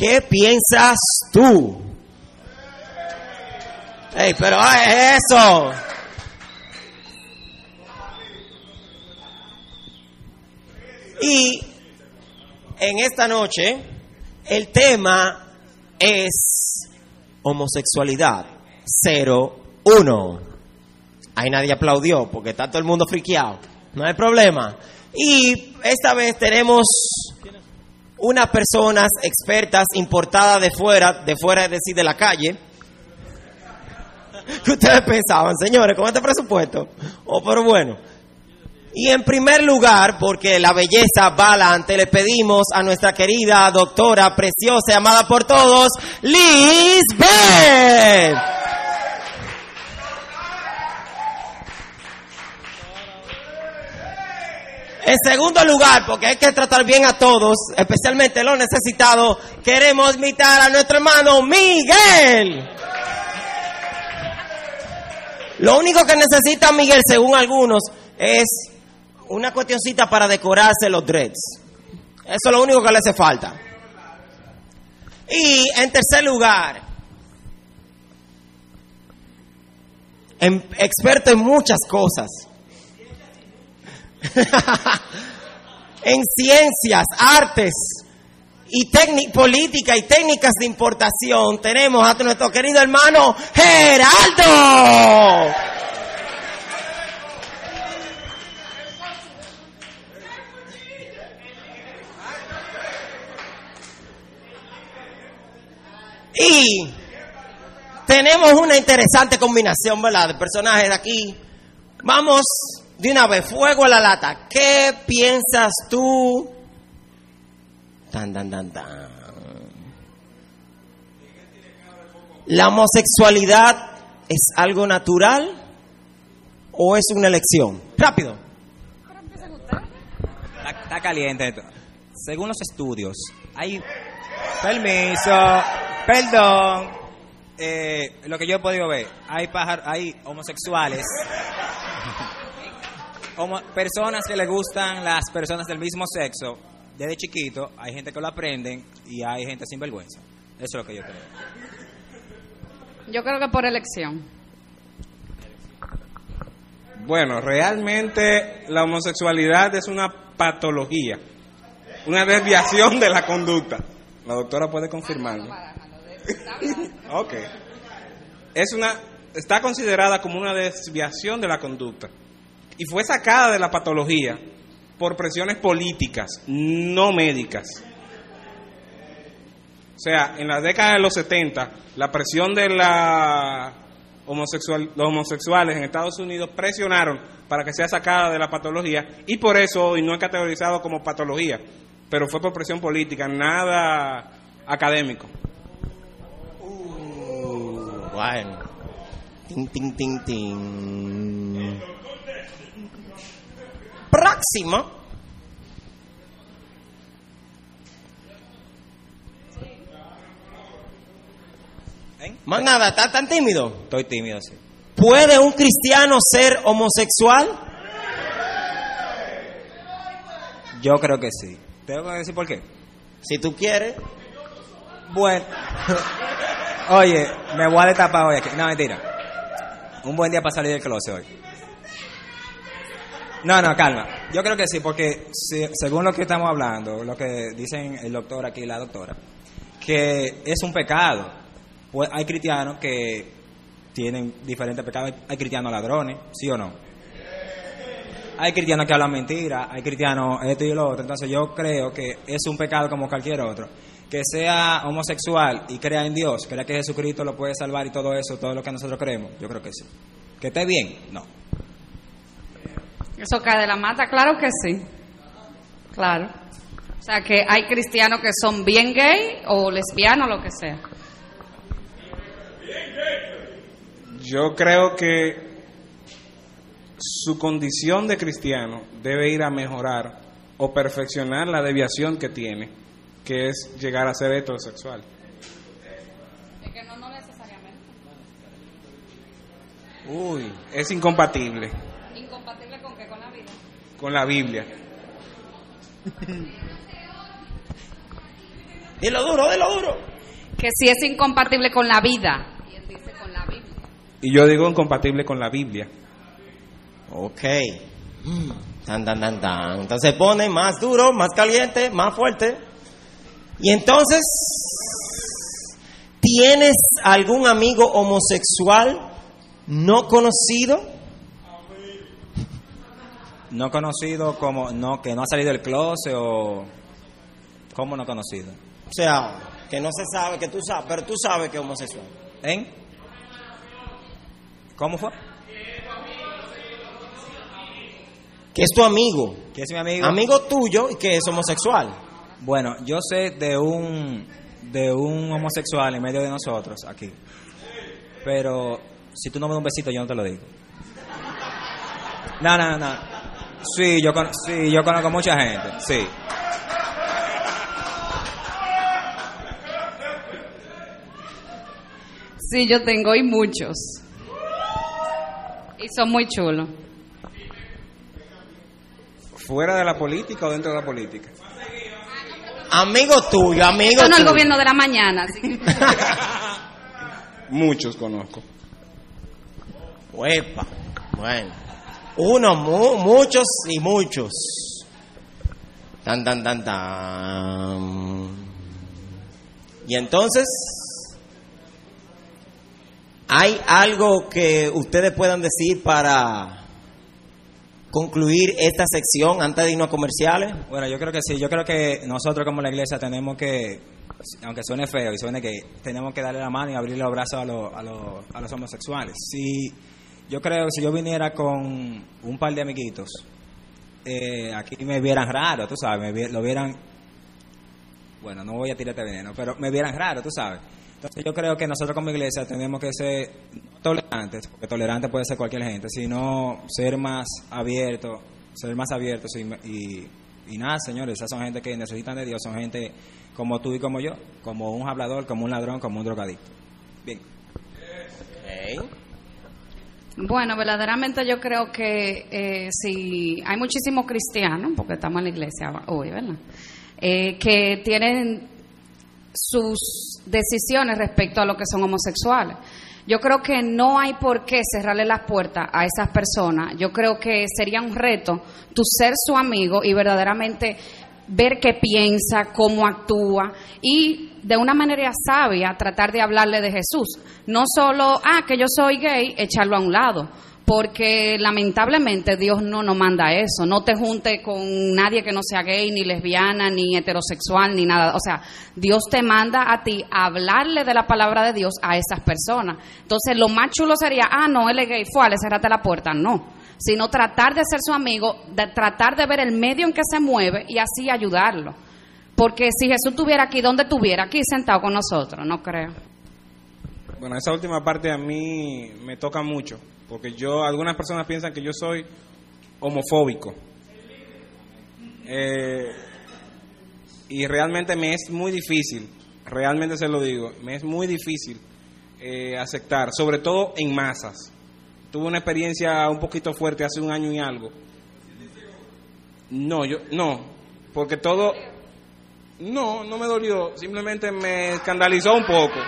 ¿qué piensas tú? Ey, pero es eso. Y en esta noche el tema es homosexualidad 01. Ahí nadie aplaudió porque está todo el mundo friqueado. No hay problema. Y esta vez tenemos unas personas expertas importadas de fuera, de fuera es decir, de la calle. ¿Qué ustedes pensaban, señores, con este presupuesto? Oh, pero bueno. Y en primer lugar, porque la belleza va adelante, le pedimos a nuestra querida doctora preciosa, amada por todos, Liz Bell. En segundo lugar, porque hay que tratar bien a todos, especialmente los necesitados, queremos invitar a nuestro hermano Miguel. Lo único que necesita Miguel, según algunos, es una cuestioncita para decorarse los dreads. Eso es lo único que le hace falta. Y en tercer lugar, en- experto en muchas cosas. en ciencias, artes y política y técnicas de importación tenemos a nuestro querido hermano Geraldo. Y tenemos una interesante combinación, ¿verdad? De personajes aquí. Vamos de una vez, fuego a la lata. ¿Qué piensas tú? Tan, tan, tan, tan. ¿La homosexualidad es algo natural o es una elección? Rápido. Está, está caliente esto. Según los estudios, hay permiso, perdón. eh, lo que yo he podido ver, hay pájar- hay homosexuales, homo- personas que le gustan las personas del mismo sexo desde chiquito. Hay gente que lo aprenden y hay gente sin vergüenza. Eso es lo que yo creo. Yo creo que por elección. Bueno, realmente la homosexualidad es una patología, una desviación de la conducta. La doctora puede confirmarlo. ok. Es una, está considerada como una desviación de la conducta y fue sacada de la patología por presiones políticas, no médicas. O sea, en la década de los 70, la presión de la homosexual, los homosexuales en Estados Unidos presionaron para que sea sacada de la patología y por eso hoy no es categorizado como patología, pero fue por presión política, nada académico. Bueno. Ting, ting, ting, ting. Próximo. ¿Eh? Más nada, ¿está tan tímido? Estoy tímido, sí. ¿Puede un cristiano ser homosexual? Yo creo que sí. ¿Tengo que decir por qué? Si tú quieres. Bueno. Oye, me voy a destapar hoy aquí. No, mentira. Un buen día para salir del closet hoy. No, no, calma. Yo creo que sí, porque según lo que estamos hablando, lo que dicen el doctor aquí y la doctora, que es un pecado. Pues hay cristianos que tienen diferentes pecados. Hay cristianos ladrones, ¿sí o no? Hay cristianos que hablan mentiras, hay cristianos esto y lo otro. Entonces yo creo que es un pecado como cualquier otro. Que sea homosexual y crea en Dios, crea que Jesucristo lo puede salvar y todo eso, todo lo que nosotros creemos, yo creo que sí. Que esté bien, no. Eso cae de la mata, claro que sí. Claro. O sea, que hay cristianos que son bien gay o lesbianos, lo que sea. Yo creo que su condición de cristiano debe ir a mejorar o perfeccionar la deviación que tiene, que es llegar a ser heterosexual. Es que no, no necesariamente. Uy, es incompatible ¿Incompatible con qué? Con la vida. Con la Biblia. Dilo duro, dilo duro. Que si es incompatible con la vida. Y él dice con la Biblia. Y yo digo incompatible con la Biblia. Ok. Tan, tan, tan, tan. Entonces pone más duro, más caliente, más fuerte. Y entonces, ¿tienes algún amigo homosexual no conocido? No conocido como, no, que no ha salido del closet o... ¿Cómo no conocido? O sea, que no se sabe, que tú sabes, pero tú sabes que es homosexual. ¿En? ¿Cómo fue? Que es tu amigo. ¿Quién es mi amigo? Amigo tuyo y que es homosexual. Bueno, yo sé de un de un homosexual en medio de nosotros aquí. Pero si tú no me das un besito, yo no te lo digo. No, no, no. Sí, yo, con- sí, yo conozco mucha gente, sí. Sí, yo tengo y muchos. Y son muy chulos. ¿Fuera de la política o dentro de la política? Amigo tuyo, amigo es el tuyo. gobierno de la mañana, así que... Muchos conozco. Uepa. Bueno. Uno, mu- muchos y muchos. Tan, tan, tan, tan. Y entonces, ¿hay algo que ustedes puedan decir para concluir esta sección antes de irnos a comerciales? Bueno, yo creo que sí. Yo creo que nosotros como la iglesia tenemos que, aunque suene feo y suene que tenemos que darle la mano y abrir los brazos a, los- a, los- a los homosexuales. Si yo creo que si yo viniera con un par de amiguitos, eh, aquí me vieran raro, tú sabes, me lo vieran, bueno, no voy a tirarte veneno, pero me vieran raro, tú sabes. Entonces yo creo que nosotros como iglesia tenemos que ser tolerantes, porque tolerante puede ser cualquier gente, sino ser más abiertos, ser más abiertos y, y, y nada, señores, esas son gente que necesitan de Dios, son gente como tú y como yo, como un hablador, como un ladrón, como un drogadicto. Bien. Bueno, verdaderamente yo creo que eh, si hay muchísimos cristianos, porque estamos en la iglesia hoy, ¿verdad? Eh, que tienen sus decisiones respecto a lo que son homosexuales. Yo creo que no hay por qué cerrarle las puertas a esas personas. Yo creo que sería un reto tu ser su amigo y verdaderamente ver qué piensa, cómo actúa y de una manera sabia tratar de hablarle de Jesús. No solo, ah, que yo soy gay, echarlo a un lado. Porque lamentablemente Dios no nos manda eso. No te junte con nadie que no sea gay, ni lesbiana, ni heterosexual, ni nada. O sea, Dios te manda a ti hablarle de la palabra de Dios a esas personas. Entonces, lo más chulo sería, ah, no, él es gay, fue, le cerrate la puerta. No sino tratar de ser su amigo, de tratar de ver el medio en que se mueve y así ayudarlo. Porque si Jesús estuviera aquí, ¿dónde estuviera? Aquí sentado con nosotros, no creo. Bueno, esa última parte a mí me toca mucho, porque yo, algunas personas piensan que yo soy homofóbico. Eh, y realmente me es muy difícil, realmente se lo digo, me es muy difícil eh, aceptar, sobre todo en masas. Tuve una experiencia un poquito fuerte hace un año y algo. No, yo, no, porque todo, no, no me dolió, simplemente me escandalizó un poco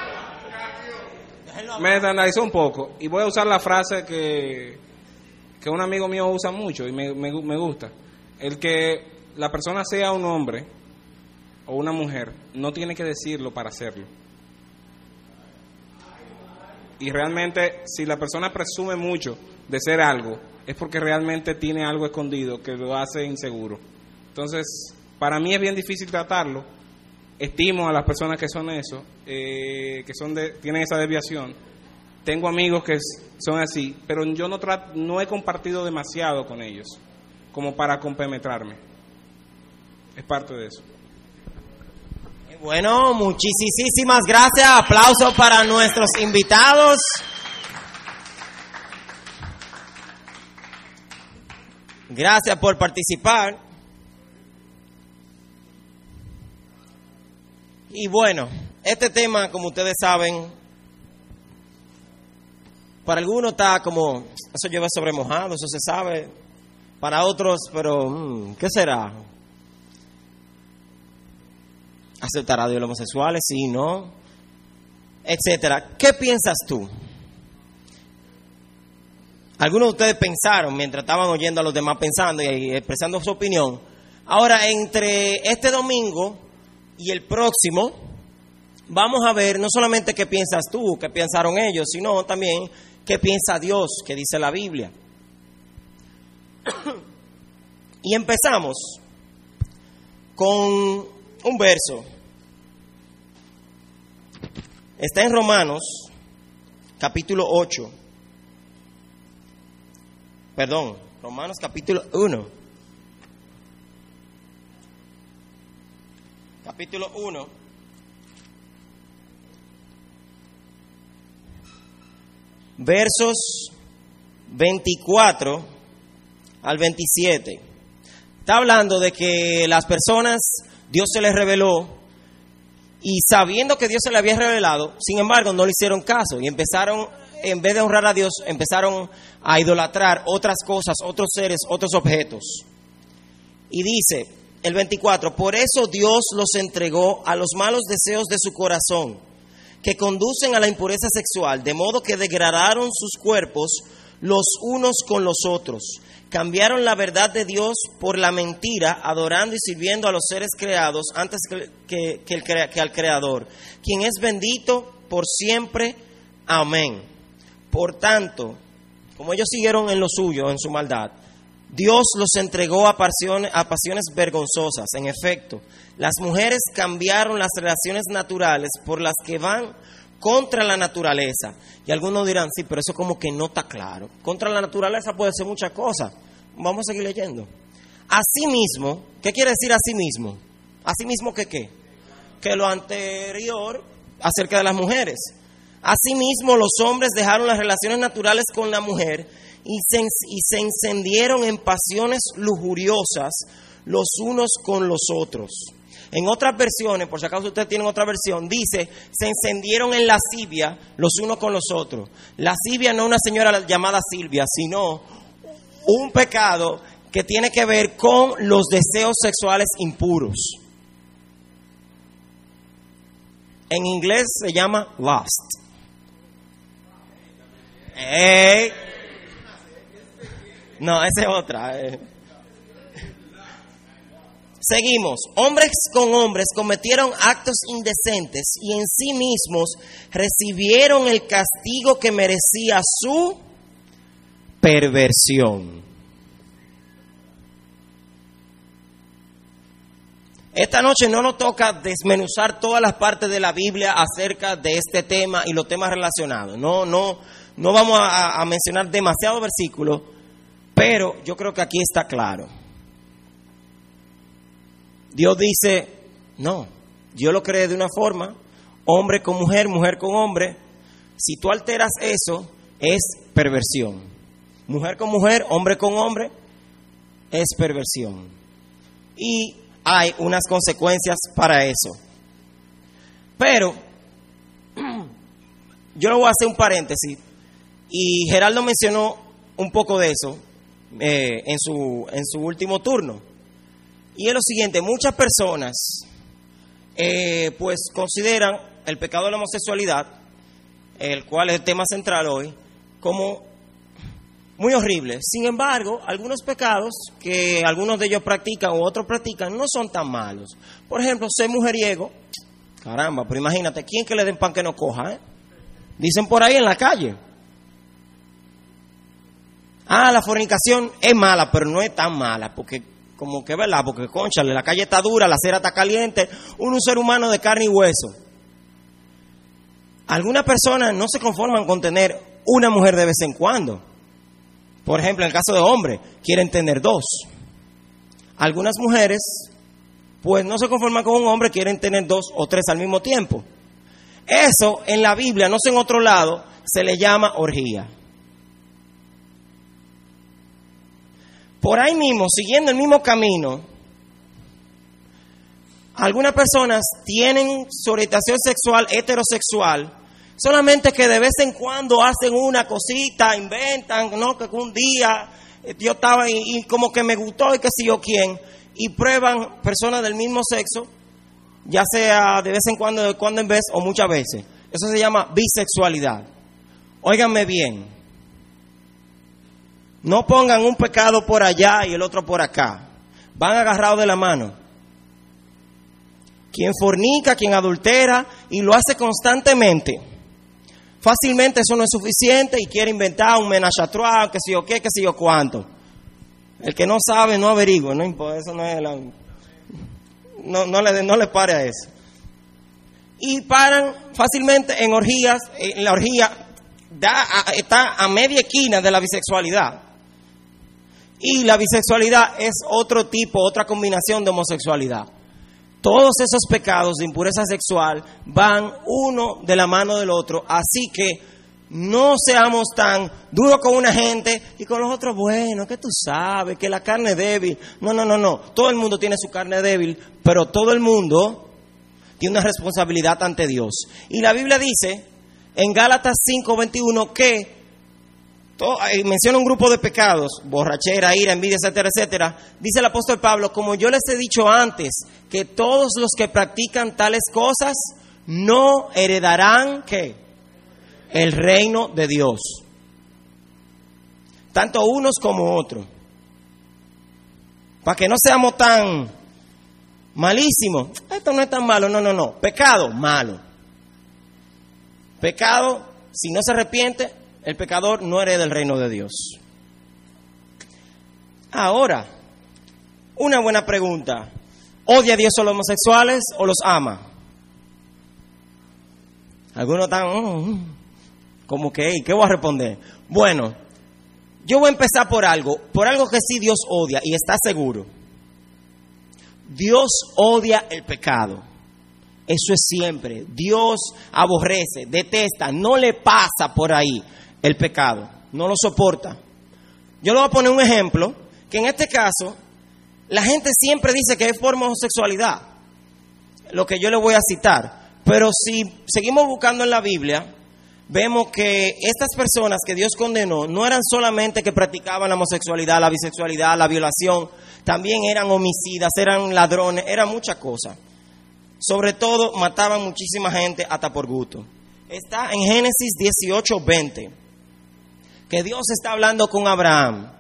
me escandalizó un poco y voy a usar la frase que, que un amigo mío usa mucho y me, me, me gusta. El que la persona sea un hombre o una mujer no tiene que decirlo para hacerlo. Y realmente si la persona presume mucho de ser algo, es porque realmente tiene algo escondido que lo hace inseguro. Entonces, para mí es bien difícil tratarlo. Estimo a las personas que son eso, eh, que son de, tienen esa desviación. Tengo amigos que son así, pero yo no, tra- no he compartido demasiado con ellos como para compenetrarme. Es parte de eso. Bueno, muchísimas gracias. Aplausos para nuestros invitados. Gracias por participar. Y bueno, este tema, como ustedes saben, para algunos está como, eso lleva sobre mojado, eso se sabe. Para otros, pero, mm, ¿qué será? ¿Aceptará Dios los homosexuales? Sí, no. Etcétera. ¿Qué piensas tú? Algunos de ustedes pensaron mientras estaban oyendo a los demás pensando y expresando su opinión. Ahora, entre este domingo y el próximo, vamos a ver no solamente qué piensas tú, qué pensaron ellos, sino también qué piensa Dios, qué dice la Biblia. y empezamos con un verso. Está en Romanos, capítulo 8. Perdón, Romanos capítulo 1. Capítulo 1. Versos 24 al 27. Está hablando de que las personas, Dios se les reveló y sabiendo que Dios se le había revelado, sin embargo no le hicieron caso y empezaron, en vez de honrar a Dios, empezaron a idolatrar otras cosas, otros seres, otros objetos. Y dice el 24, por eso Dios los entregó a los malos deseos de su corazón, que conducen a la impureza sexual, de modo que degradaron sus cuerpos los unos con los otros cambiaron la verdad de Dios por la mentira, adorando y sirviendo a los seres creados antes que, al Creador, quien es bendito por siempre. Amén. Por tanto, como ellos siguieron en lo suyo, en su maldad, Dios los entregó a pasiones, a pasiones vergonzosas. En efecto, las mujeres cambiaron las relaciones naturales por las que van contra la naturaleza. Y algunos dirán, sí, pero eso como que no está claro. Contra la naturaleza puede ser muchas cosas. Vamos a seguir leyendo. Asimismo, ¿qué quiere decir asimismo? Asimismo que qué? Que lo anterior acerca de las mujeres. Asimismo, los hombres dejaron las relaciones naturales con la mujer y se, y se encendieron en pasiones lujuriosas los unos con los otros en otras versiones, por si acaso ustedes tienen otra versión, dice, se encendieron en lascivia los unos con los otros. Lascivia no una señora llamada Silvia, sino un pecado que tiene que ver con los deseos sexuales impuros. En inglés se llama lust. No, esa es otra. Eh. Seguimos. Hombres con hombres cometieron actos indecentes y en sí mismos recibieron el castigo que merecía su perversión. Esta noche no nos toca desmenuzar todas las partes de la Biblia acerca de este tema y los temas relacionados. No, no, no vamos a, a mencionar demasiados versículos, pero yo creo que aquí está claro. Dios dice, no, Dios lo cree de una forma, hombre con mujer, mujer con hombre. Si tú alteras eso, es perversión. Mujer con mujer, hombre con hombre, es perversión. Y hay unas consecuencias para eso. Pero, yo le voy a hacer un paréntesis. Y Geraldo mencionó un poco de eso eh, en, su, en su último turno. Y es lo siguiente, muchas personas eh, pues consideran el pecado de la homosexualidad, el cual es el tema central hoy, como muy horrible. Sin embargo, algunos pecados que algunos de ellos practican o otros practican no son tan malos. Por ejemplo, ser mujeriego, caramba, pero imagínate, ¿quién que le den pan que no coja? Eh? Dicen por ahí en la calle. Ah, la fornicación es mala, pero no es tan mala, porque como que, ¿verdad? Porque, conchale, la calle está dura, la acera está caliente, un ser humano de carne y hueso. Algunas personas no se conforman con tener una mujer de vez en cuando. Por ejemplo, en el caso de hombres, quieren tener dos. Algunas mujeres, pues no se conforman con un hombre, quieren tener dos o tres al mismo tiempo. Eso en la Biblia, no sé en otro lado, se le llama orgía. Por ahí mismo, siguiendo el mismo camino, algunas personas tienen su orientación sexual heterosexual, solamente que de vez en cuando hacen una cosita, inventan, ¿no? Que un día eh, yo estaba y, como que me gustó y que sé yo quién, y prueban personas del mismo sexo ya sea de vez en cuando, de cuando en vez o muchas veces. Eso se llama bisexualidad. Óiganme bien. No pongan un pecado por allá y el otro por acá. Van agarrados de la mano. Quien fornica, quien adultera y lo hace constantemente. Fácilmente eso no es suficiente y quiere inventar un menage que sé yo qué, que sé yo cuánto. El que no sabe no averigua, no importa, eso no es la, no, no, le, no le pare a eso. Y paran fácilmente en orgías, en la orgía da, está a media esquina de la bisexualidad. Y la bisexualidad es otro tipo, otra combinación de homosexualidad. Todos esos pecados de impureza sexual van uno de la mano del otro, así que no seamos tan duros con una gente y con los otros, bueno, que tú sabes, que la carne es débil. No, no, no, no. Todo el mundo tiene su carne débil, pero todo el mundo tiene una responsabilidad ante Dios. Y la Biblia dice en Gálatas 5:21 que eh, menciona un grupo de pecados, borrachera, ira, envidia, etcétera, etcétera. Dice el apóstol Pablo, como yo les he dicho antes, que todos los que practican tales cosas no heredarán ¿qué? el reino de Dios. Tanto unos como otros. Para que no seamos tan malísimos. Esto no es tan malo, no, no, no. Pecado, malo. Pecado, si no se arrepiente, el pecador no hereda el reino de Dios. Ahora, una buena pregunta. ¿Odia a Dios a los homosexuales o los ama? Algunos están mm, como que, ¿qué voy a responder? Bueno, yo voy a empezar por algo, por algo que sí Dios odia y está seguro. Dios odia el pecado. Eso es siempre. Dios aborrece, detesta, no le pasa por ahí el pecado, no lo soporta. Yo le voy a poner un ejemplo, que en este caso, la gente siempre dice que es forma homosexualidad, lo que yo le voy a citar. Pero si seguimos buscando en la Biblia, vemos que estas personas que Dios condenó no eran solamente que practicaban la homosexualidad, la bisexualidad, la violación, también eran homicidas, eran ladrones, eran muchas cosas. Sobre todo mataban muchísima gente hasta por gusto. Está en Génesis 18, 20 que Dios está hablando con Abraham.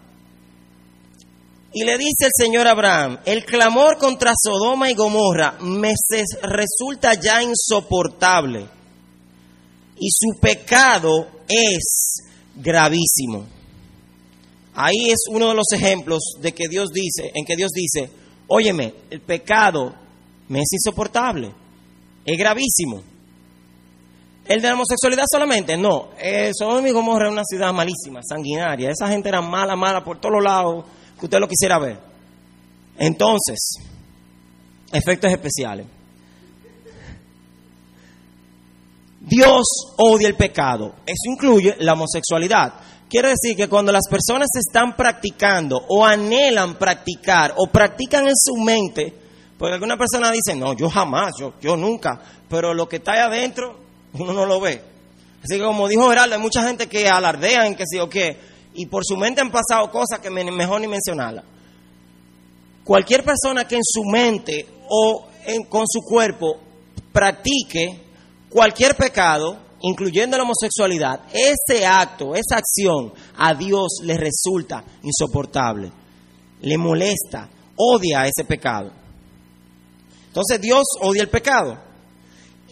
Y le dice el Señor Abraham, el clamor contra Sodoma y Gomorra me resulta ya insoportable y su pecado es gravísimo. Ahí es uno de los ejemplos de que Dios dice, en que Dios dice, óyeme, el pecado me es insoportable, es gravísimo. ¿El de la homosexualidad solamente? No. Eh, Sodoma y Gomorra es una ciudad malísima, sanguinaria. Esa gente era mala, mala por todos lados que usted lo quisiera ver. Entonces, efectos especiales. Dios odia el pecado. Eso incluye la homosexualidad. Quiere decir que cuando las personas están practicando o anhelan practicar o practican en su mente, porque alguna persona dice, no, yo jamás, yo, yo nunca, pero lo que está ahí adentro uno no lo ve. Así que como dijo Geraldo, hay mucha gente que alardea en que sí o qué, y por su mente han pasado cosas que mejor ni mencionarlas. Cualquier persona que en su mente o con su cuerpo practique cualquier pecado, incluyendo la homosexualidad, ese acto, esa acción a Dios le resulta insoportable, le molesta, odia ese pecado. Entonces Dios odia el pecado.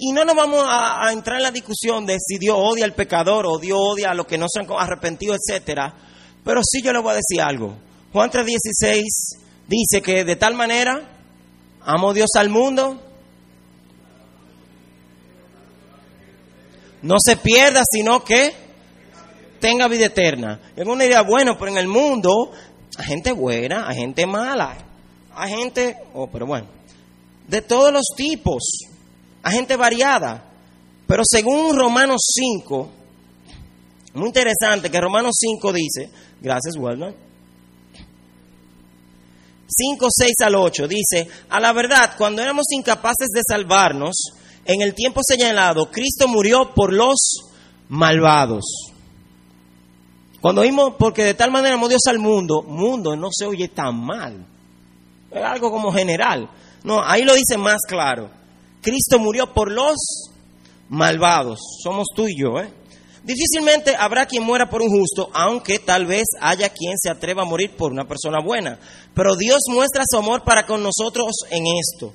Y no nos vamos a, entrar en la discusión de si Dios odia al pecador o Dios odia a los que no se han arrepentido, etcétera. Pero sí yo le voy a decir algo. Juan 3:16 dice que de tal manera amo Dios al mundo. No se pierda, sino que tenga vida eterna. Y alguna idea, bueno, pero en el mundo hay gente buena, hay gente mala, hay gente, oh, pero bueno, de todos los tipos a gente variada. Pero según Romanos 5, muy interesante que Romanos 5 dice, gracias Walter, 5, 6 al 8, dice, a la verdad, cuando éramos incapaces de salvarnos, en el tiempo señalado, Cristo murió por los malvados. Cuando vimos, porque de tal manera amó Dios al mundo, mundo no se oye tan mal. Es algo como general. No, ahí lo dice más claro Cristo murió por los malvados. Somos tú y yo, ¿eh? Difícilmente habrá quien muera por un justo, aunque tal vez haya quien se atreva a morir por una persona buena. Pero Dios muestra su amor para con nosotros en esto,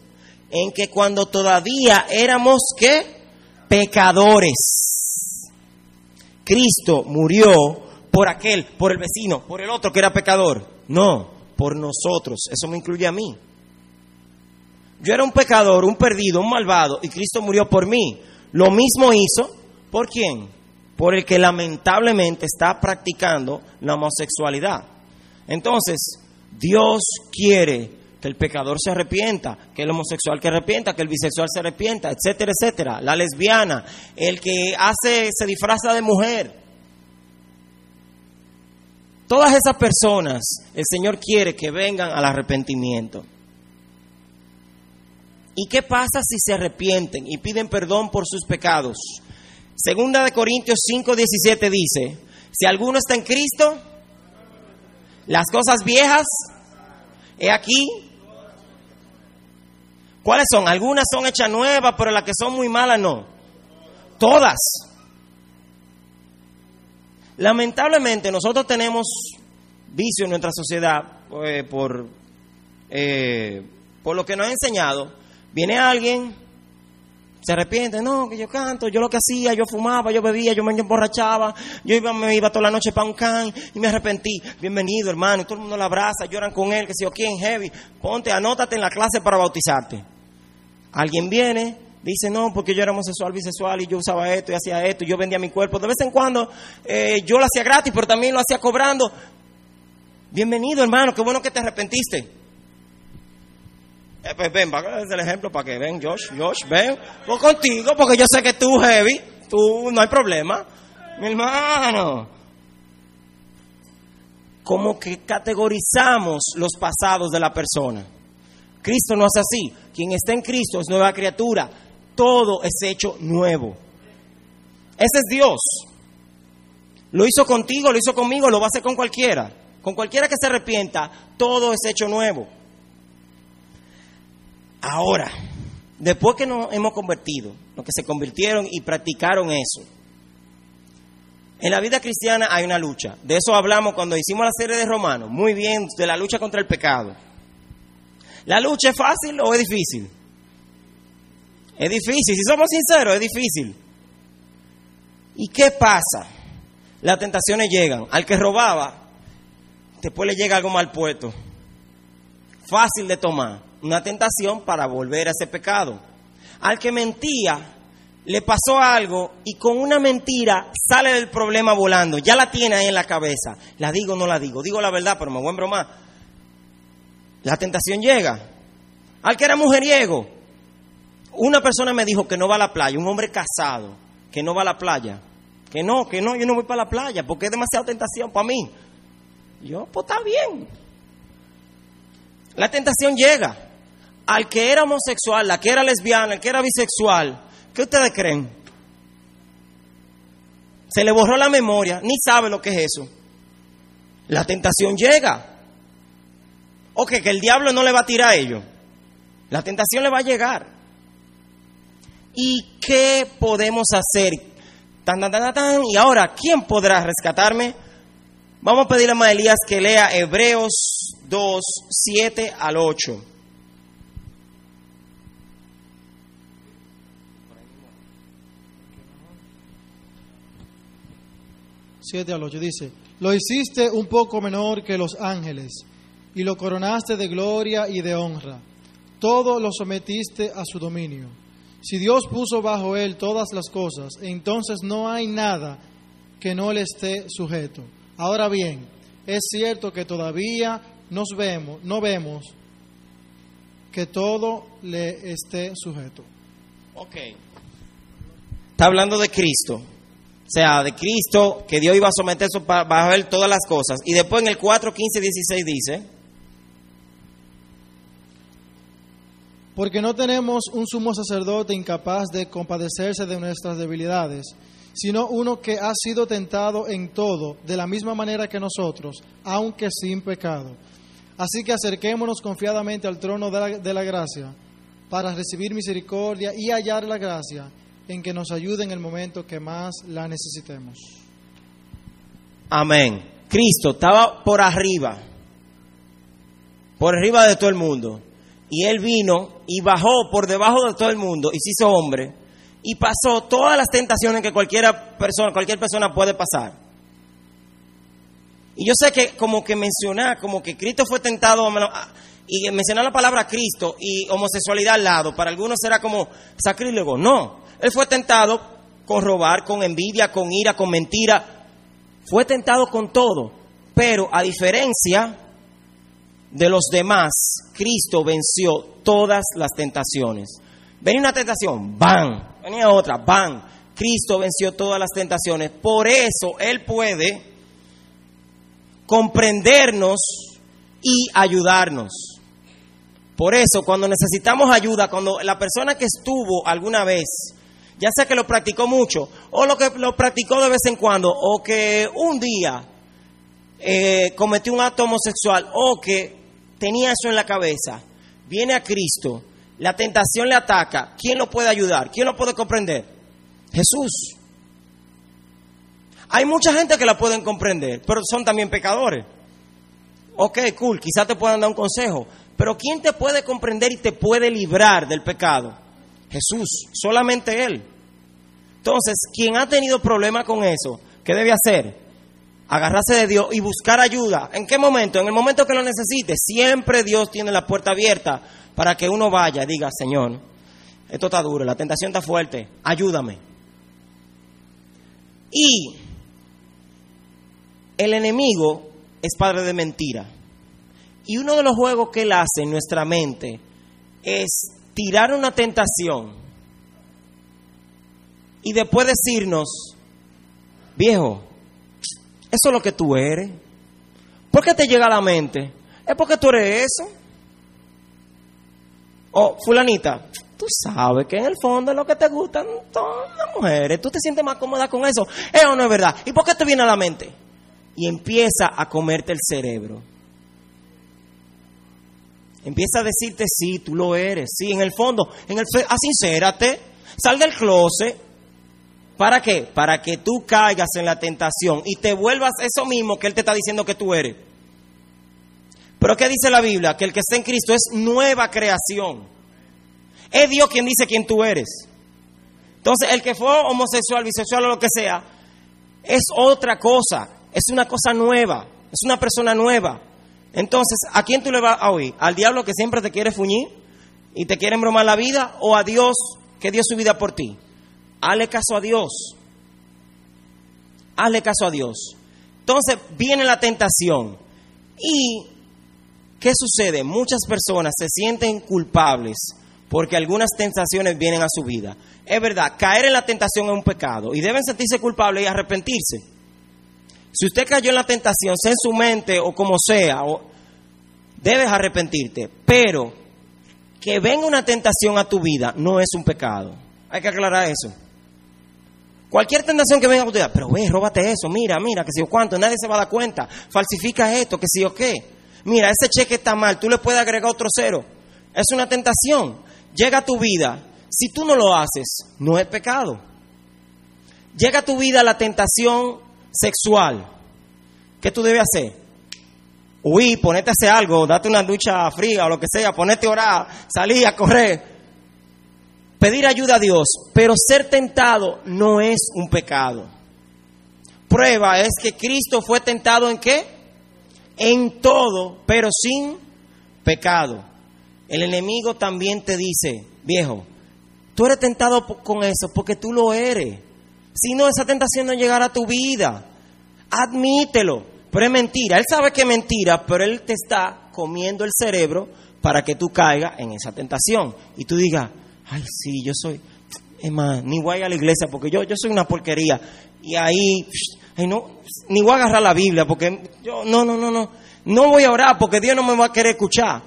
en que cuando todavía éramos qué? Pecadores. Cristo murió por aquel, por el vecino, por el otro que era pecador. No, por nosotros. Eso me incluye a mí. Yo era un pecador, un perdido, un malvado, y Cristo murió por mí. Lo mismo hizo, ¿por quién? Por el que lamentablemente está practicando la homosexualidad. Entonces, Dios quiere que el pecador se arrepienta, que el homosexual que arrepienta, que el bisexual se arrepienta, etcétera, etcétera. La lesbiana, el que hace, se disfraza de mujer. Todas esas personas, el Señor quiere que vengan al arrepentimiento. ¿Y qué pasa si se arrepienten y piden perdón por sus pecados? Segunda de Corintios 5:17 dice, si alguno está en Cristo, las cosas viejas, he aquí, ¿cuáles son? Algunas son hechas nuevas, pero las que son muy malas no. Todas. Lamentablemente nosotros tenemos vicio en nuestra sociedad eh, por, eh, por lo que nos ha enseñado Viene alguien, se arrepiente, no, que yo canto, yo lo que hacía, yo fumaba, yo bebía, yo me emborrachaba, yo iba, me iba toda la noche para un can y me arrepentí. Bienvenido, hermano, y todo el mundo lo abraza, lloran con él, que si yo quién, heavy, ponte, anótate en la clase para bautizarte. Alguien viene, dice, no, porque yo era homosexual, bisexual y yo usaba esto y hacía esto y yo vendía mi cuerpo. De vez en cuando eh, yo lo hacía gratis, pero también lo hacía cobrando. Bienvenido, hermano, qué bueno que te arrepentiste. Eh, pues ven, va a el ejemplo para que ven, Josh, Josh, ven, voy contigo porque yo sé que tú, heavy, tú, no hay problema. Mi hermano, como que categorizamos los pasados de la persona. Cristo no es así. Quien está en Cristo es nueva criatura. Todo es hecho nuevo. Ese es Dios. Lo hizo contigo, lo hizo conmigo, lo va a hacer con cualquiera. Con cualquiera que se arrepienta, todo es hecho nuevo. Ahora, después que nos hemos convertido, los que se convirtieron y practicaron eso, en la vida cristiana hay una lucha. De eso hablamos cuando hicimos la serie de Romanos. Muy bien, de la lucha contra el pecado. ¿La lucha es fácil o es difícil? Es difícil. Si somos sinceros, es difícil. ¿Y qué pasa? Las tentaciones llegan. Al que robaba, después le llega algo mal puesto. Fácil de tomar una tentación para volver a ese pecado. Al que mentía, le pasó algo y con una mentira sale del problema volando. Ya la tiene ahí en la cabeza. La digo o no la digo. Digo la verdad, pero me voy a bromar. La tentación llega. Al que era mujeriego. Una persona me dijo que no va a la playa, un hombre casado, que no va a la playa. Que no, que no, yo no voy para la playa porque es demasiada tentación para mí. Yo, pues está bien. La tentación llega al que era homosexual, la que era lesbiana, el que era bisexual, ¿qué ustedes creen? Se le borró la memoria, ni sabe lo que es eso. La tentación llega. O que el diablo no le va a tirar a ellos. La tentación le va a llegar. ¿Y qué podemos hacer? Tan, tan, tan, tan. Y ahora, ¿quién podrá rescatarme? Vamos a pedirle a Elías que lea Hebreos 2, 7 al 8. 7 al 8 dice, lo hiciste un poco menor que los ángeles y lo coronaste de gloria y de honra. Todo lo sometiste a su dominio. Si Dios puso bajo él todas las cosas, entonces no hay nada que no le esté sujeto. Ahora bien, es cierto que todavía nos vemos, no vemos que todo le esté sujeto. Ok. Está hablando de Cristo. Sea, de Cristo, que Dios iba a someter bajo él todas las cosas. Y después en el 4, 15, 16 dice... Porque no tenemos un sumo sacerdote incapaz de compadecerse de nuestras debilidades, sino uno que ha sido tentado en todo, de la misma manera que nosotros, aunque sin pecado. Así que acerquémonos confiadamente al trono de la, de la gracia para recibir misericordia y hallar la gracia en que nos ayude en el momento que más la necesitemos. Amén. Cristo estaba por arriba, por arriba de todo el mundo. Y Él vino y bajó por debajo de todo el mundo y se hizo hombre y pasó todas las tentaciones que cualquiera persona, cualquier persona puede pasar. Y yo sé que como que mencionar, como que Cristo fue tentado y mencionar la palabra Cristo y homosexualidad al lado, para algunos será como sacrílego. No, Él fue tentado con robar, con envidia, con ira, con mentira, fue tentado con todo, pero a diferencia de los demás, Cristo venció todas las tentaciones. Venía una tentación, ¡bam! Venía otra, ¡bam! Cristo venció todas las tentaciones. Por eso Él puede comprendernos y ayudarnos. Por eso, cuando necesitamos ayuda, cuando la persona que estuvo alguna vez ya sea que lo practicó mucho, o lo que lo practicó de vez en cuando, o que un día eh, cometió un acto homosexual, o que tenía eso en la cabeza, viene a Cristo, la tentación le ataca, ¿quién lo puede ayudar? ¿Quién lo puede comprender? Jesús. Hay mucha gente que la pueden comprender, pero son también pecadores. Ok, cool, quizás te puedan dar un consejo, pero ¿quién te puede comprender y te puede librar del pecado? Jesús, solamente Él. Entonces, quien ha tenido problema con eso, ¿qué debe hacer? Agarrarse de Dios y buscar ayuda. ¿En qué momento? En el momento que lo necesite. Siempre Dios tiene la puerta abierta para que uno vaya y diga, Señor, esto está duro, la tentación está fuerte, ayúdame. Y el enemigo es padre de mentira. Y uno de los juegos que él hace en nuestra mente es tirar una tentación y después decirnos, viejo, eso es lo que tú eres. ¿Por qué te llega a la mente? Es porque tú eres eso. O, fulanita, tú sabes que en el fondo es lo que te gustan todas las mujeres. Tú te sientes más cómoda con eso. Eso no es verdad. ¿Y por qué te viene a la mente? Y empieza a comerte el cerebro. Empieza a decirte, sí, tú lo eres, sí, en el fondo, en el asincérate, sal del closet. ¿Para qué? Para que tú caigas en la tentación y te vuelvas eso mismo que Él te está diciendo que tú eres. Pero ¿qué dice la Biblia? Que el que está en Cristo es nueva creación. Es Dios quien dice quién tú eres. Entonces, el que fue homosexual, bisexual o lo que sea, es otra cosa. Es una cosa nueva. Es una persona nueva. Entonces, ¿a quién tú le vas a oír? ¿Al diablo que siempre te quiere fuñir y te quiere embromar la vida? ¿O a Dios que dio su vida por ti? Hazle caso a Dios. Hazle caso a Dios. Entonces viene la tentación. ¿Y qué sucede? Muchas personas se sienten culpables porque algunas tentaciones vienen a su vida. Es verdad, caer en la tentación es un pecado y deben sentirse culpables y arrepentirse. Si usted cayó en la tentación, sea en su mente o como sea, debes arrepentirte. Pero que venga una tentación a tu vida no es un pecado. Hay que aclarar eso. Cualquier tentación que venga a tu vida, pero ve, róbate eso, mira, mira, que si o cuánto, nadie se va a dar cuenta. Falsifica esto, que si o qué. Mira, ese cheque está mal, tú le puedes agregar otro cero. Es una tentación. Llega a tu vida. Si tú no lo haces, no es pecado. Llega a tu vida la tentación sexual, ¿qué tú debes hacer? Huir, ponerte a hacer algo, date una ducha fría o lo que sea, ponerte a orar, salir a correr, pedir ayuda a Dios, pero ser tentado no es un pecado. Prueba es que Cristo fue tentado en qué? En todo, pero sin pecado. El enemigo también te dice, viejo, tú eres tentado con eso porque tú lo eres. Si no, esa tentación no llegará a tu vida. Admítelo. Pero es mentira. Él sabe que es mentira, pero Él te está comiendo el cerebro para que tú caigas en esa tentación. Y tú digas, ay, sí, yo soy, es más, ni voy a la iglesia porque yo, yo soy una porquería. Y ahí, no, ni voy a agarrar la Biblia porque yo, no, no, no, no. No voy a orar porque Dios no me va a querer escuchar.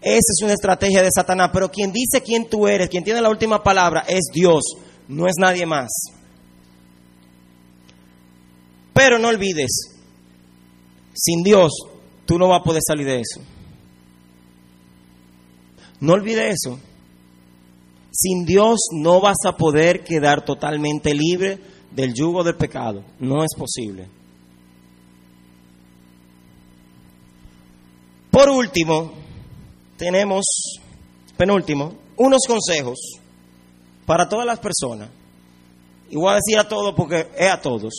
Esa es una estrategia de Satanás. Pero quien dice quién tú eres, quien tiene la última palabra, es Dios no es nadie más. Pero no olvides, sin Dios tú no vas a poder salir de eso. No olvide eso. Sin Dios no vas a poder quedar totalmente libre del yugo del pecado. No es posible. Por último, tenemos, penúltimo, unos consejos para todas las personas. Y voy a decir a todos porque es a todos.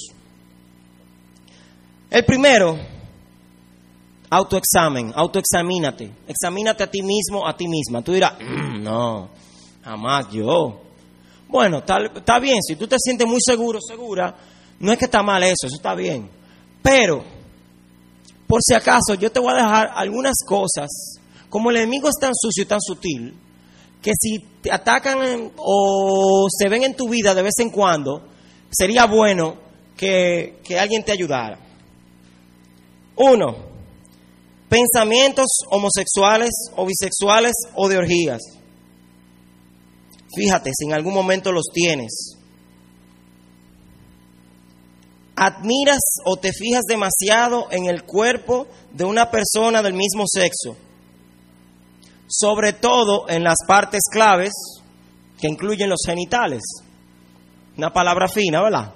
El primero, autoexamen, autoexamínate, examínate a ti mismo, a ti misma. Tú dirás, "Mm, no, jamás yo. Bueno, está, está bien, si tú te sientes muy seguro, segura, no es que está mal eso, eso está bien. Pero, por si acaso, yo te voy a dejar algunas cosas, como el enemigo es tan sucio y tan sutil, que si te atacan o se ven en tu vida de vez en cuando, sería bueno que, que alguien te ayudara. Uno, pensamientos homosexuales o bisexuales o de orgías. Fíjate si en algún momento los tienes. Admiras o te fijas demasiado en el cuerpo de una persona del mismo sexo, sobre todo en las partes claves que incluyen los genitales. Una palabra fina, ¿verdad?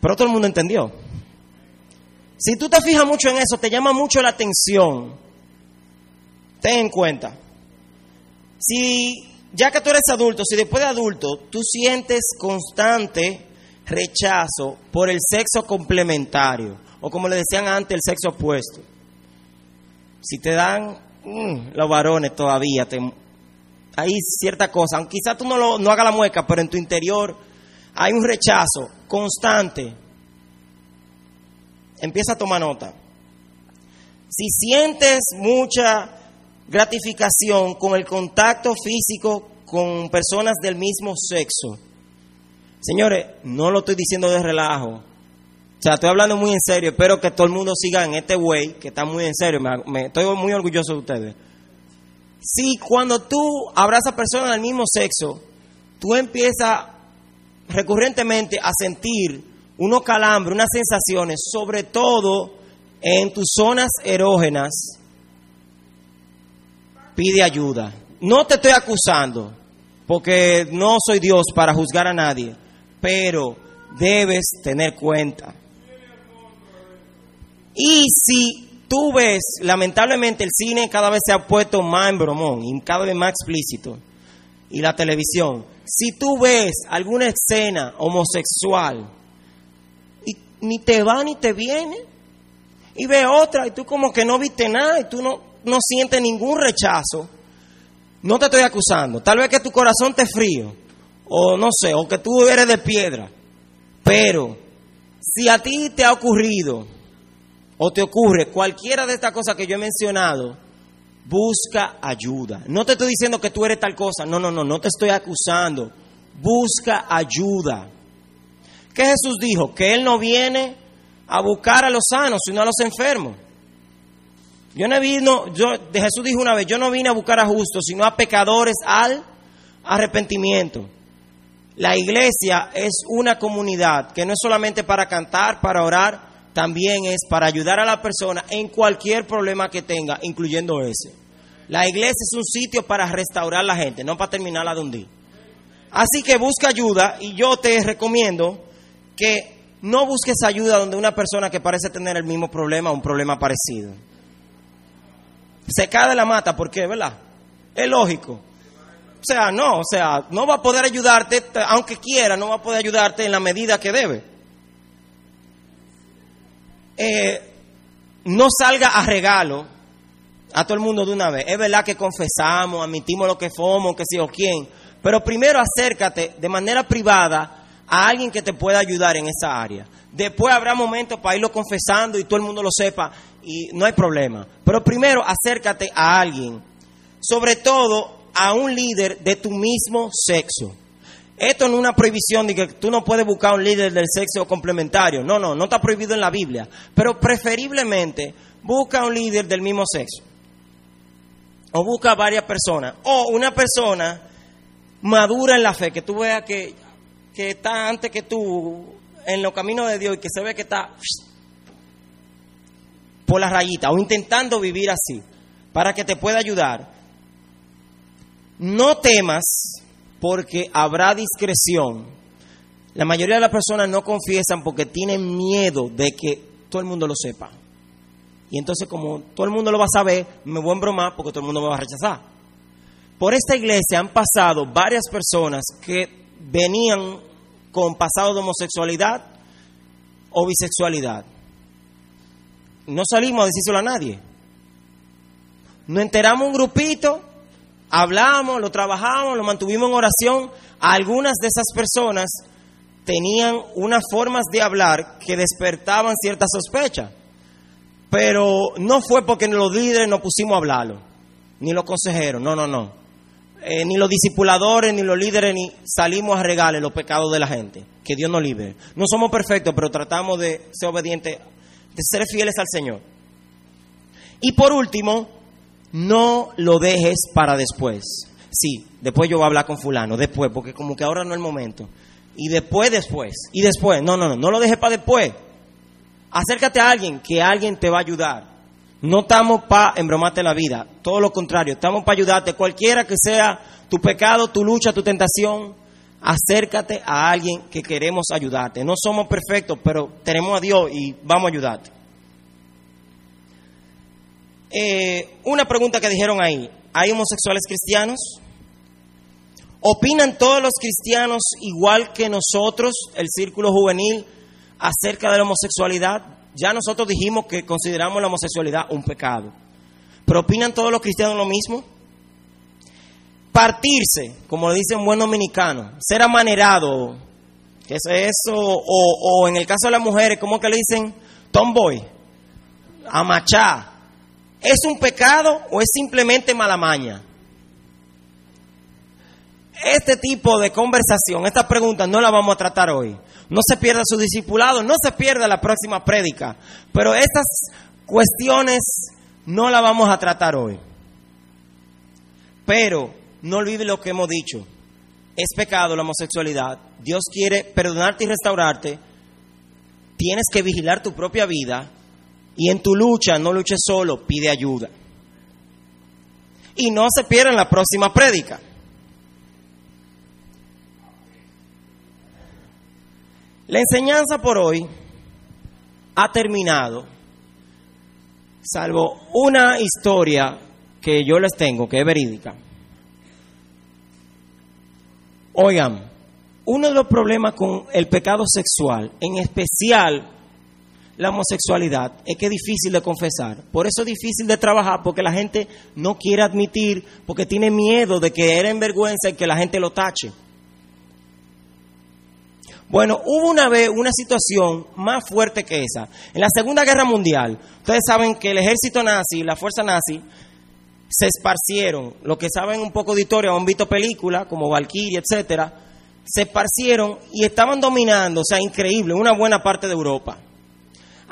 Pero todo el mundo entendió. Si tú te fijas mucho en eso, te llama mucho la atención, ten en cuenta. Si ya que tú eres adulto, si después de adulto tú sientes constante rechazo por el sexo complementario, o como le decían antes, el sexo opuesto, si te dan mm, los varones todavía, hay cierta cosa, aunque quizás tú no, lo, no hagas la mueca, pero en tu interior hay un rechazo constante, empieza a tomar nota. Si sientes mucha gratificación con el contacto físico con personas del mismo sexo, señores, no lo estoy diciendo de relajo. O sea, estoy hablando muy en serio. Espero que todo el mundo siga en este way, que está muy en serio. Me, estoy muy orgulloso de ustedes. Si cuando tú abrazas personas del mismo sexo, tú empiezas recurrentemente a sentir unos calambres, unas sensaciones, sobre todo en tus zonas erógenas, pide ayuda. No te estoy acusando, porque no soy Dios para juzgar a nadie, pero debes tener cuenta. Y si tú ves, lamentablemente el cine cada vez se ha puesto más en bromón y cada vez más explícito, y la televisión, si tú ves alguna escena homosexual y ni te va ni te viene, y ve otra y tú como que no viste nada y tú no, no sientes ningún rechazo, no te estoy acusando. Tal vez que tu corazón esté frío, o no sé, o que tú eres de piedra. Pero si a ti te ha ocurrido o te ocurre cualquiera de estas cosas que yo he mencionado, busca ayuda. No te estoy diciendo que tú eres tal cosa, no, no, no, no te estoy acusando. Busca ayuda. ¿Qué Jesús dijo? Que Él no viene a buscar a los sanos, sino a los enfermos. Yo no vino, yo, Jesús dijo una vez, yo no vine a buscar a justos, sino a pecadores al arrepentimiento. La iglesia es una comunidad que no es solamente para cantar, para orar, también es para ayudar a la persona en cualquier problema que tenga, incluyendo ese. La iglesia es un sitio para restaurar la gente, no para terminarla de hundir. Así que busca ayuda y yo te recomiendo que no busques ayuda donde una persona que parece tener el mismo problema o un problema parecido. Se cae de la mata, ¿por qué? ¿Verdad? Es lógico. O sea, no, o sea, no va a poder ayudarte, aunque quiera, no va a poder ayudarte en la medida que debe. Eh, no salga a regalo a todo el mundo de una vez. Es verdad que confesamos, admitimos lo que somos, que sí o quién, pero primero acércate de manera privada a alguien que te pueda ayudar en esa área. Después habrá momentos para irlo confesando y todo el mundo lo sepa y no hay problema. Pero primero acércate a alguien, sobre todo a un líder de tu mismo sexo. Esto no es una prohibición de que tú no puedes buscar un líder del sexo complementario. No, no, no está prohibido en la Biblia. Pero preferiblemente busca un líder del mismo sexo. O busca varias personas. O una persona madura en la fe, que tú veas que, que está antes que tú en los caminos de Dios y que se ve que está por la rayita o intentando vivir así. para que te pueda ayudar. No temas porque habrá discreción. La mayoría de las personas no confiesan porque tienen miedo de que todo el mundo lo sepa. Y entonces como todo el mundo lo va a saber, me voy a embromar porque todo el mundo me va a rechazar. Por esta iglesia han pasado varias personas que venían con pasado de homosexualidad o bisexualidad. No salimos a decírselo a nadie. Nos enteramos un grupito, hablamos, lo trabajamos, lo mantuvimos en oración. Algunas de esas personas tenían unas formas de hablar que despertaban cierta sospecha. Pero no fue porque los líderes nos pusimos a hablarlo, ni los consejeros, no, no, no. Eh, ni los discipuladores, ni los líderes, ni salimos a regalar los pecados de la gente. Que Dios nos libre. No somos perfectos, pero tratamos de ser obedientes, de ser fieles al Señor. Y por último, no lo dejes para después. Sí, después yo voy a hablar con fulano, después, porque como que ahora no es el momento. Y después, después. Y después, no, no, no, no lo dejes para después. Acércate a alguien, que alguien te va a ayudar. No estamos para embromarte la vida, todo lo contrario, estamos para ayudarte. Cualquiera que sea tu pecado, tu lucha, tu tentación, acércate a alguien que queremos ayudarte. No somos perfectos, pero tenemos a Dios y vamos a ayudarte. Eh, una pregunta que dijeron ahí, ¿hay homosexuales cristianos? ¿Opinan todos los cristianos igual que nosotros, el círculo juvenil, acerca de la homosexualidad? Ya nosotros dijimos que consideramos la homosexualidad un pecado. ¿Pero opinan todos los cristianos lo mismo? Partirse, como le dicen buen dominicano, ser amanerado, ¿qué es eso? O, o en el caso de las mujeres, ¿cómo que le dicen? Tomboy, amachá. ¿Es un pecado o es simplemente mala maña? Este tipo de conversación, estas preguntas no las vamos a tratar hoy. No se pierda su discipulado, no se pierda la próxima prédica. Pero estas cuestiones no las vamos a tratar hoy. Pero no olvide lo que hemos dicho. Es pecado la homosexualidad. Dios quiere perdonarte y restaurarte. Tienes que vigilar tu propia vida y en tu lucha no luches solo, pide ayuda. Y no se pierdan la próxima prédica. La enseñanza por hoy ha terminado, salvo una historia que yo les tengo, que es verídica. Oigan, uno de los problemas con el pecado sexual, en especial la homosexualidad, es que es difícil de confesar. Por eso es difícil de trabajar, porque la gente no quiere admitir, porque tiene miedo de que era en vergüenza y que la gente lo tache. Bueno, hubo una vez una situación más fuerte que esa. En la Segunda Guerra Mundial, ustedes saben que el ejército nazi, la fuerza nazi, se esparcieron. Los que saben un poco de historia, han visto películas como Valkyrie, etcétera, se esparcieron y estaban dominando, o sea, increíble, una buena parte de Europa.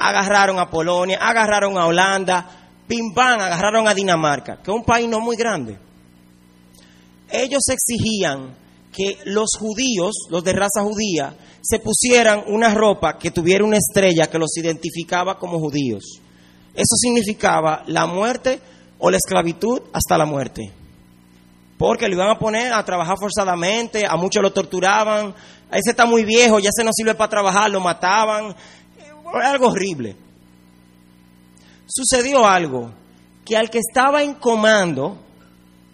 Agarraron a Polonia, agarraron a Holanda, pim pam, agarraron a Dinamarca, que es un país no muy grande. Ellos exigían que los judíos, los de raza judía, se pusieran una ropa que tuviera una estrella que los identificaba como judíos. Eso significaba la muerte o la esclavitud hasta la muerte. Porque lo iban a poner a trabajar forzadamente, a muchos lo torturaban, a ese está muy viejo, ya se no sirve para trabajar, lo mataban. Algo horrible. Sucedió algo, que al que estaba en comando,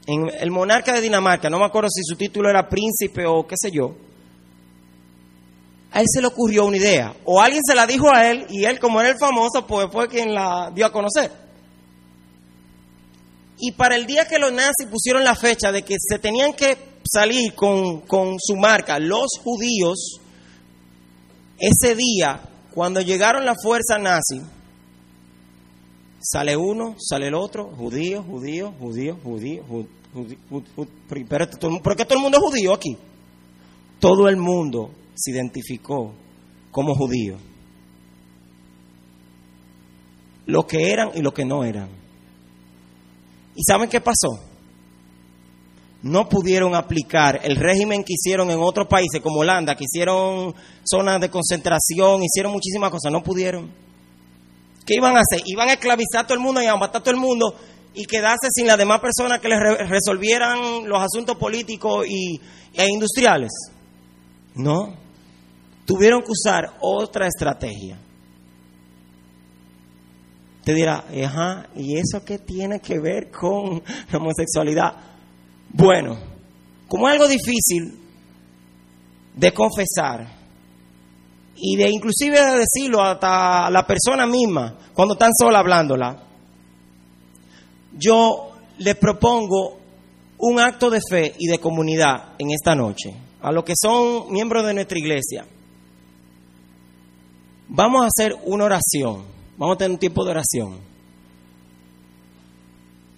en el monarca de Dinamarca, no me acuerdo si su título era príncipe o qué sé yo, a él se le ocurrió una idea. O alguien se la dijo a él y él, como era el famoso, pues fue quien la dio a conocer. Y para el día que los nazis pusieron la fecha de que se tenían que salir con, con su marca los judíos, ese día, cuando llegaron la fuerza nazi, sale uno, sale el otro, judío, judío, judío, judío, judío, ¿por qué todo el mundo es judío aquí? Todo el mundo se identificó como judío. Lo que eran y lo que no eran. ¿Y saben qué pasó? No pudieron aplicar el régimen que hicieron en otros países como Holanda, que hicieron zonas de concentración, hicieron muchísimas cosas, no pudieron. ¿Qué iban a hacer? Iban a esclavizar a todo el mundo y a matar a todo el mundo y quedarse sin las demás personas que les re- resolvieran los asuntos políticos y, e industriales. No, tuvieron que usar otra estrategia. Te dirá, ajá, ¿y eso qué tiene que ver con la homosexualidad? Bueno, como algo difícil de confesar y de inclusive de decirlo hasta la persona misma cuando están sola hablándola, yo les propongo un acto de fe y de comunidad en esta noche a los que son miembros de nuestra iglesia. Vamos a hacer una oración, vamos a tener un tiempo de oración.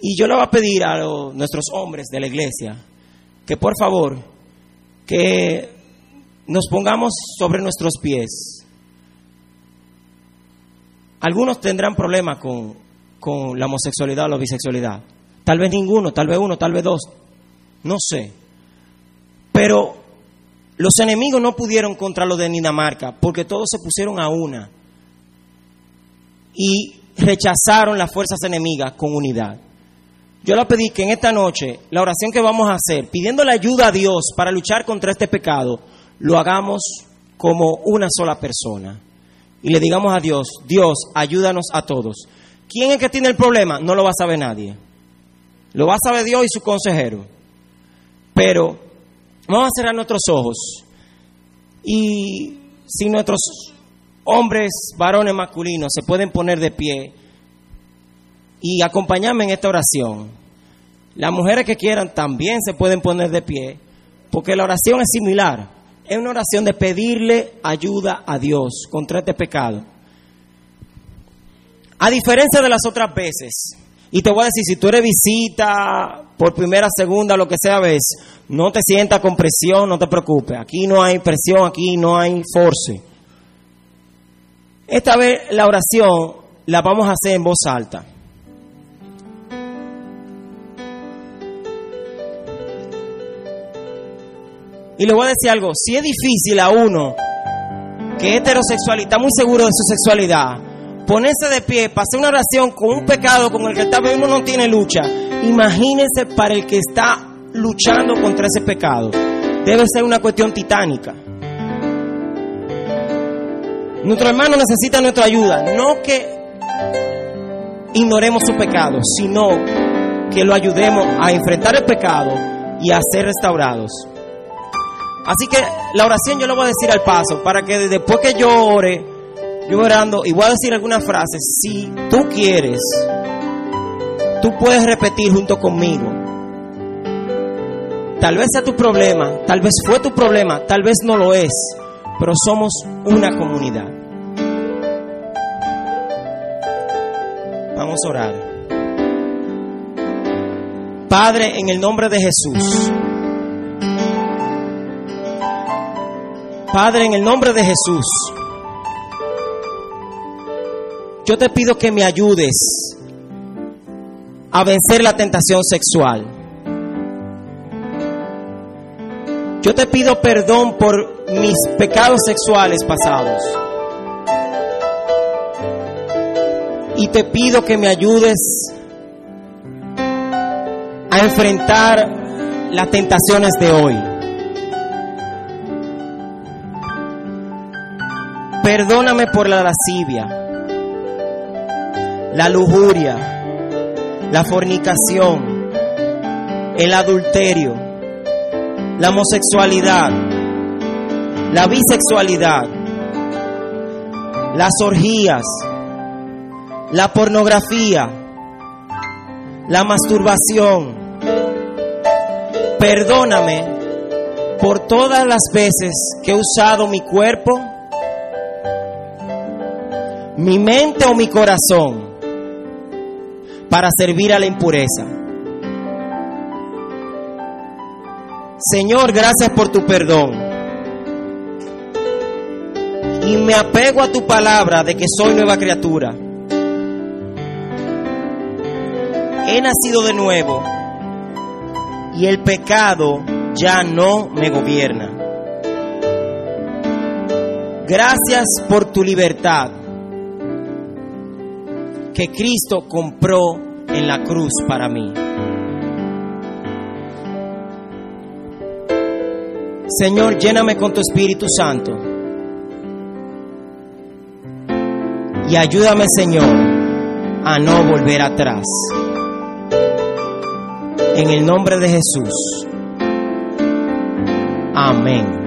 Y yo le voy a pedir a nuestros hombres de la iglesia que por favor, que nos pongamos sobre nuestros pies. Algunos tendrán problemas con, con la homosexualidad o la bisexualidad. Tal vez ninguno, tal vez uno, tal vez dos. No sé. Pero los enemigos no pudieron contra los de Dinamarca porque todos se pusieron a una y rechazaron las fuerzas enemigas con unidad. Yo le pedí que en esta noche la oración que vamos a hacer, pidiéndole ayuda a Dios para luchar contra este pecado, lo hagamos como una sola persona. Y le digamos a Dios, Dios, ayúdanos a todos. ¿Quién es que tiene el problema? No lo va a saber nadie. Lo va a saber Dios y su consejero. Pero vamos a cerrar nuestros ojos. Y si nuestros hombres, varones masculinos, se pueden poner de pie y acompañarme en esta oración. Las mujeres que quieran también se pueden poner de pie, porque la oración es similar. Es una oración de pedirle ayuda a Dios contra este pecado. A diferencia de las otras veces, y te voy a decir, si tú eres visita por primera, segunda, lo que sea vez, no te sientas con presión, no te preocupes. Aquí no hay presión, aquí no hay force. Esta vez la oración la vamos a hacer en voz alta. Y le voy a decir algo, si es difícil a uno que es heterosexual y está muy seguro de su sexualidad, ponerse de pie hacer una oración con un pecado con el que tal vez uno no tiene lucha, imagínense para el que está luchando contra ese pecado. Debe ser una cuestión titánica. Nuestro hermano necesita nuestra ayuda, no que ignoremos su pecado, sino que lo ayudemos a enfrentar el pecado y a ser restaurados. Así que la oración yo lo voy a decir al paso, para que después que yo ore, yo orando, y voy a decir algunas frases, si tú quieres, tú puedes repetir junto conmigo. Tal vez sea tu problema, tal vez fue tu problema, tal vez no lo es, pero somos una comunidad. Vamos a orar. Padre, en el nombre de Jesús. Padre, en el nombre de Jesús, yo te pido que me ayudes a vencer la tentación sexual. Yo te pido perdón por mis pecados sexuales pasados. Y te pido que me ayudes a enfrentar las tentaciones de hoy. Perdóname por la lascivia, la lujuria, la fornicación, el adulterio, la homosexualidad, la bisexualidad, las orgías, la pornografía, la masturbación. Perdóname por todas las veces que he usado mi cuerpo, mi mente o mi corazón para servir a la impureza. Señor, gracias por tu perdón. Y me apego a tu palabra de que soy nueva criatura. He nacido de nuevo y el pecado ya no me gobierna. Gracias por tu libertad que Cristo compró en la cruz para mí. Señor, lléname con tu Espíritu Santo. Y ayúdame, Señor, a no volver atrás. En el nombre de Jesús. Amén.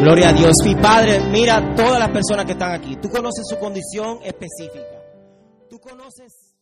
Gloria a Dios. Mi Padre, mira todas las personas que están aquí. Tú conoces su condición específica. Tú conoces...